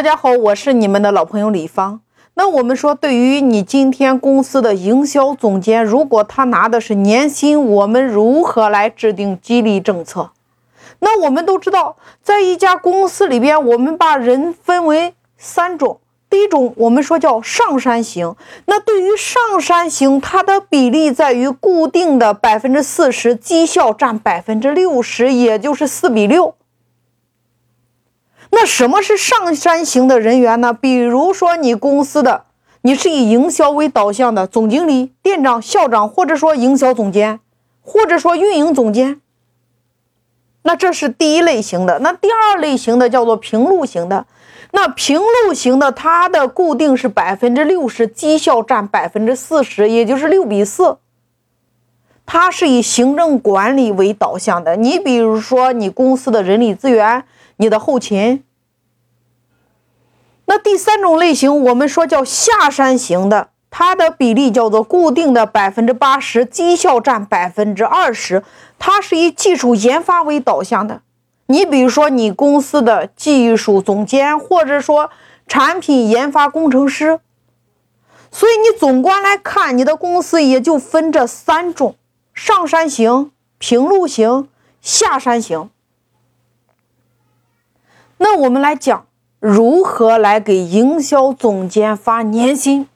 大家好，我是你们的老朋友李芳。那我们说，对于你今天公司的营销总监，如果他拿的是年薪，我们如何来制定激励政策？那我们都知道，在一家公司里边，我们把人分为三种。第一种，我们说叫上山型。那对于上山型，它的比例在于固定的百分之四十，绩效占百分之六十，也就是四比六。那什么是上山型的人员呢？比如说你公司的，你是以营销为导向的总经理、店长、校长，或者说营销总监，或者说运营总监。那这是第一类型的。那第二类型的叫做平路型的。那平路型的，它的固定是百分之六十，绩效占百分之四十，也就是六比四。它是以行政管理为导向的。你比如说，你公司的人力资源。你的后勤，那第三种类型我们说叫下山型的，它的比例叫做固定的百分之八十，绩效占百分之二十，它是以技术研发为导向的。你比如说你公司的技术总监，或者说产品研发工程师。所以你总观来看，你的公司也就分这三种：上山型、平路型、下山型。那我们来讲如何来给营销总监发年薪。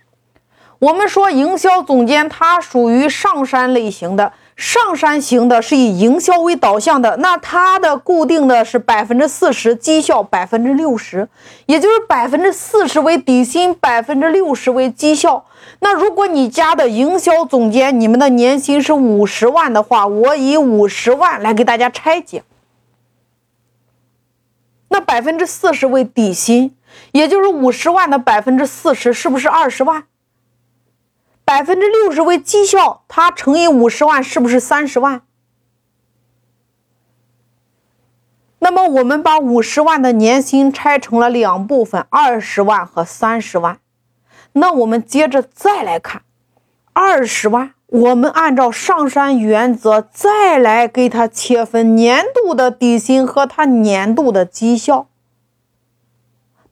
我们说营销总监他属于上山类型的，上山型的是以营销为导向的，那他的固定的是百分之四十，绩效百分之六十，也就是百分之四十为底薪，百分之六十为绩效。那如果你家的营销总监你们的年薪是五十万的话，我以五十万来给大家拆解。那百分之四十为底薪，也就是五十万的百分之四十是不是二十万？百分之六十为绩效，它乘以五十万是不是三十万？那么我们把五十万的年薪拆成了两部分，二十万和三十万。那我们接着再来看二十万。我们按照上山原则再来给他切分年度的底薪和他年度的绩效，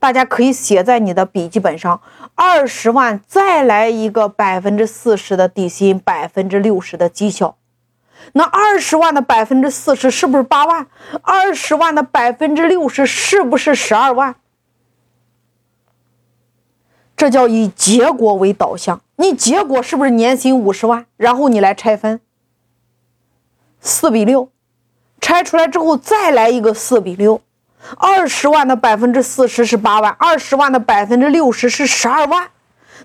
大家可以写在你的笔记本上。二十万再来一个百分之四十的底薪，百分之六十的绩效，那二十万的百分之四十是不是八万？二十万的百分之六十是不是十二万？这叫以结果为导向，你结果是不是年薪五十万？然后你来拆分，四比六，拆出来之后再来一个四比六，二十万的百分之四十是八万，二十万的百分之六十是十二万。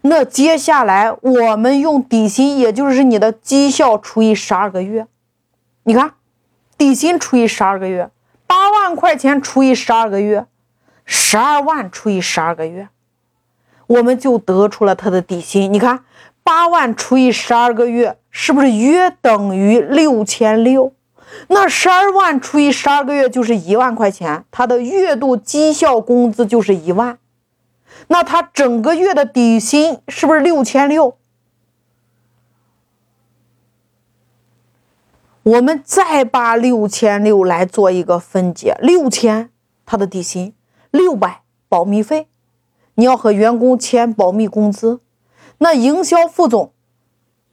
那接下来我们用底薪，也就是你的绩效除以十二个月，你看，底薪除以十二个月，八万块钱除以十二个月，十二万除以十二个月。我们就得出了他的底薪，你看，八万除以十二个月，是不是约等于六千六？那十二万除以十二个月就是一万块钱，他的月度绩效工资就是一万，那他整个月的底薪是不是六千六？我们再把六千六来做一个分解，六千他的底薪，六百保密费。你要和员工签保密工资，那营销副总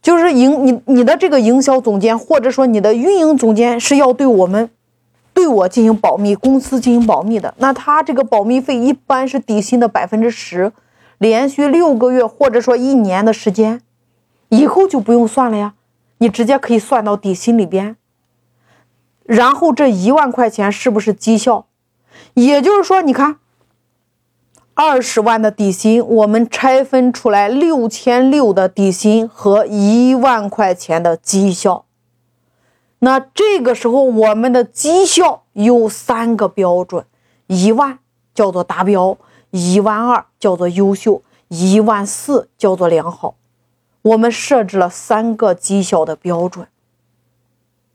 就是营你你的这个营销总监或者说你的运营总监是要对我们对我进行保密，公司进行保密的。那他这个保密费一般是底薪的百分之十，连续六个月或者说一年的时间，以后就不用算了呀，你直接可以算到底薪里边。然后这一万块钱是不是绩效？也就是说，你看。二十万的底薪，我们拆分出来六千六的底薪和一万块钱的绩效。那这个时候，我们的绩效有三个标准：一万叫做达标，一万二叫做优秀，一万四叫做良好。我们设置了三个绩效的标准。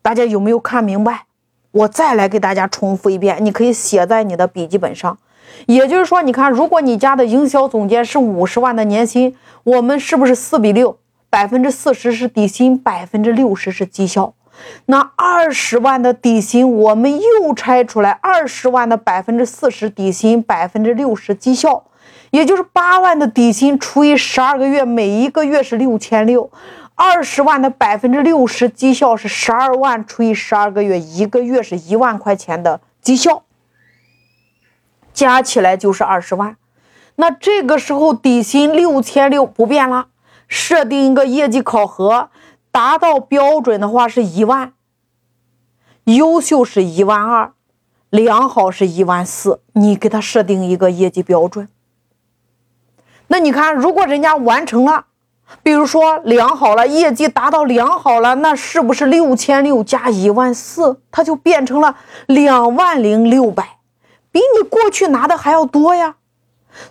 大家有没有看明白？我再来给大家重复一遍，你可以写在你的笔记本上。也就是说，你看，如果你家的营销总监是五十万的年薪，我们是不是四比六？百分之四十是底薪，百分之六十是绩效。那二十万的底薪，我们又拆出来二十万的百分之四十底薪，百分之六十绩效，也就是八万的底薪除以十二个月，每一个月是六千六。二十万的百分之六十绩效是十二万除以十二个月，一个月是一万块钱的绩效，加起来就是二十万。那这个时候底薪六千六不变了，设定一个业绩考核，达到标准的话是一万，优秀是一万二，良好是一万四。你给他设定一个业绩标准。那你看，如果人家完成了。比如说良好了，业绩达到良好了，那是不是六千六加一万四，它就变成了两万零六百，比你过去拿的还要多呀？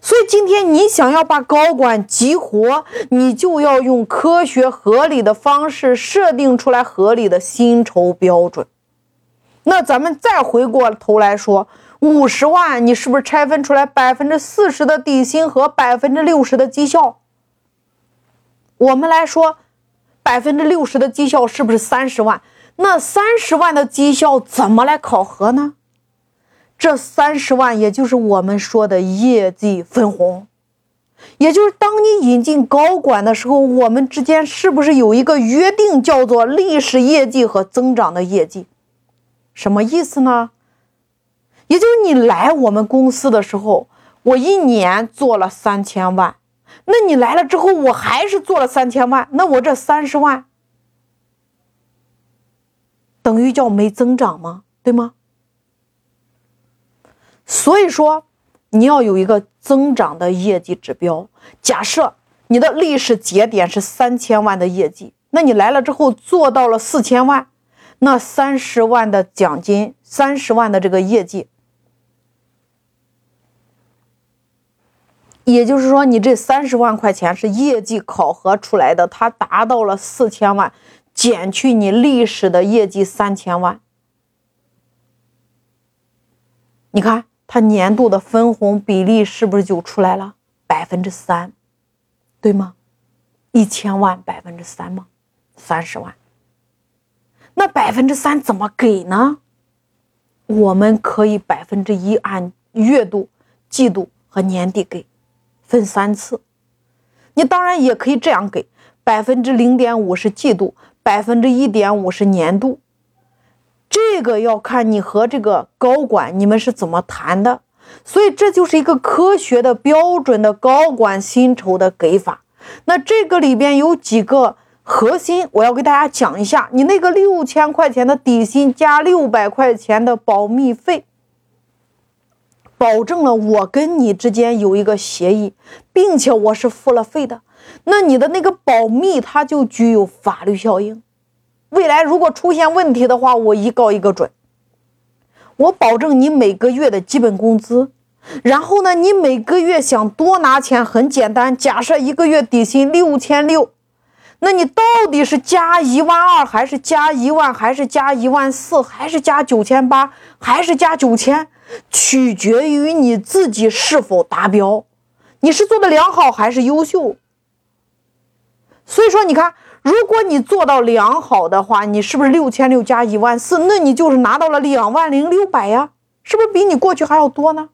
所以今天你想要把高管激活，你就要用科学合理的方式设定出来合理的薪酬标准。那咱们再回过头来说，五十万，你是不是拆分出来百分之四十的底薪和百分之六十的绩效？我们来说，百分之六十的绩效是不是三十万？那三十万的绩效怎么来考核呢？这三十万也就是我们说的业绩分红，也就是当你引进高管的时候，我们之间是不是有一个约定，叫做历史业绩和增长的业绩？什么意思呢？也就是你来我们公司的时候，我一年做了三千万。那你来了之后，我还是做了三千万，那我这三十万等于叫没增长吗？对吗？所以说你要有一个增长的业绩指标。假设你的历史节点是三千万的业绩，那你来了之后做到了四千万，那三十万的奖金，三十万的这个业绩。也就是说，你这三十万块钱是业绩考核出来的，它达到了四千万，减去你历史的业绩三千万，你看它年度的分红比例是不是就出来了？百分之三，对吗？一千万百分之三吗？三十万，那百分之三怎么给呢？我们可以百分之一按月度、季度和年底给。分三次，你当然也可以这样给，百分之零点五是季度，百分之一点五是年度。这个要看你和这个高管你们是怎么谈的，所以这就是一个科学的标准的高管薪酬的给法。那这个里边有几个核心，我要给大家讲一下。你那个六千块钱的底薪加六百块钱的保密费。保证了我跟你之间有一个协议，并且我是付了费的，那你的那个保密它就具有法律效应。未来如果出现问题的话，我一告一个准。我保证你每个月的基本工资，然后呢，你每个月想多拿钱很简单，假设一个月底薪六千六，那你到底是加一万二，还是加一万，还是加一万四，还是加九千八，还是加九千？取决于你自己是否达标，你是做的良好还是优秀。所以说，你看，如果你做到良好的话，你是不是六千六加一万四？那你就是拿到了两万零六百呀，是不是比你过去还要多呢？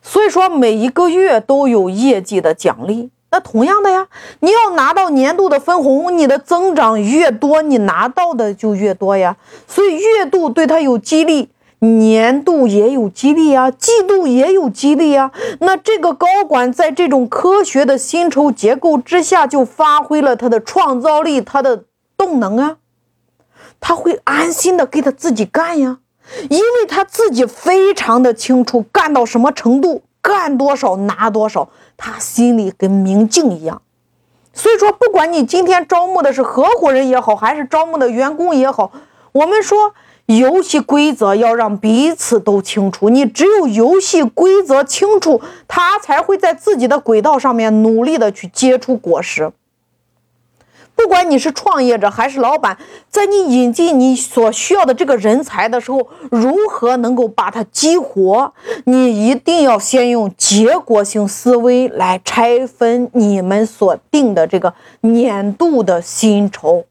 所以说，每一个月都有业绩的奖励。那同样的呀，你要拿到年度的分红，你的增长越多，你拿到的就越多呀。所以月度对它有激励，年度也有激励啊，季度也有激励啊。那这个高管在这种科学的薪酬结构之下，就发挥了他的创造力，他的动能啊，他会安心的给他自己干呀，因为他自己非常的清楚干到什么程度。干多少拿多少，他心里跟明镜一样。所以说，不管你今天招募的是合伙人也好，还是招募的员工也好，我们说游戏规则要让彼此都清楚。你只有游戏规则清楚，他才会在自己的轨道上面努力的去结出果实。不管你是创业者还是老板，在你引进你所需要的这个人才的时候，如何能够把它激活？你一定要先用结果性思维来拆分你们所定的这个年度的薪酬。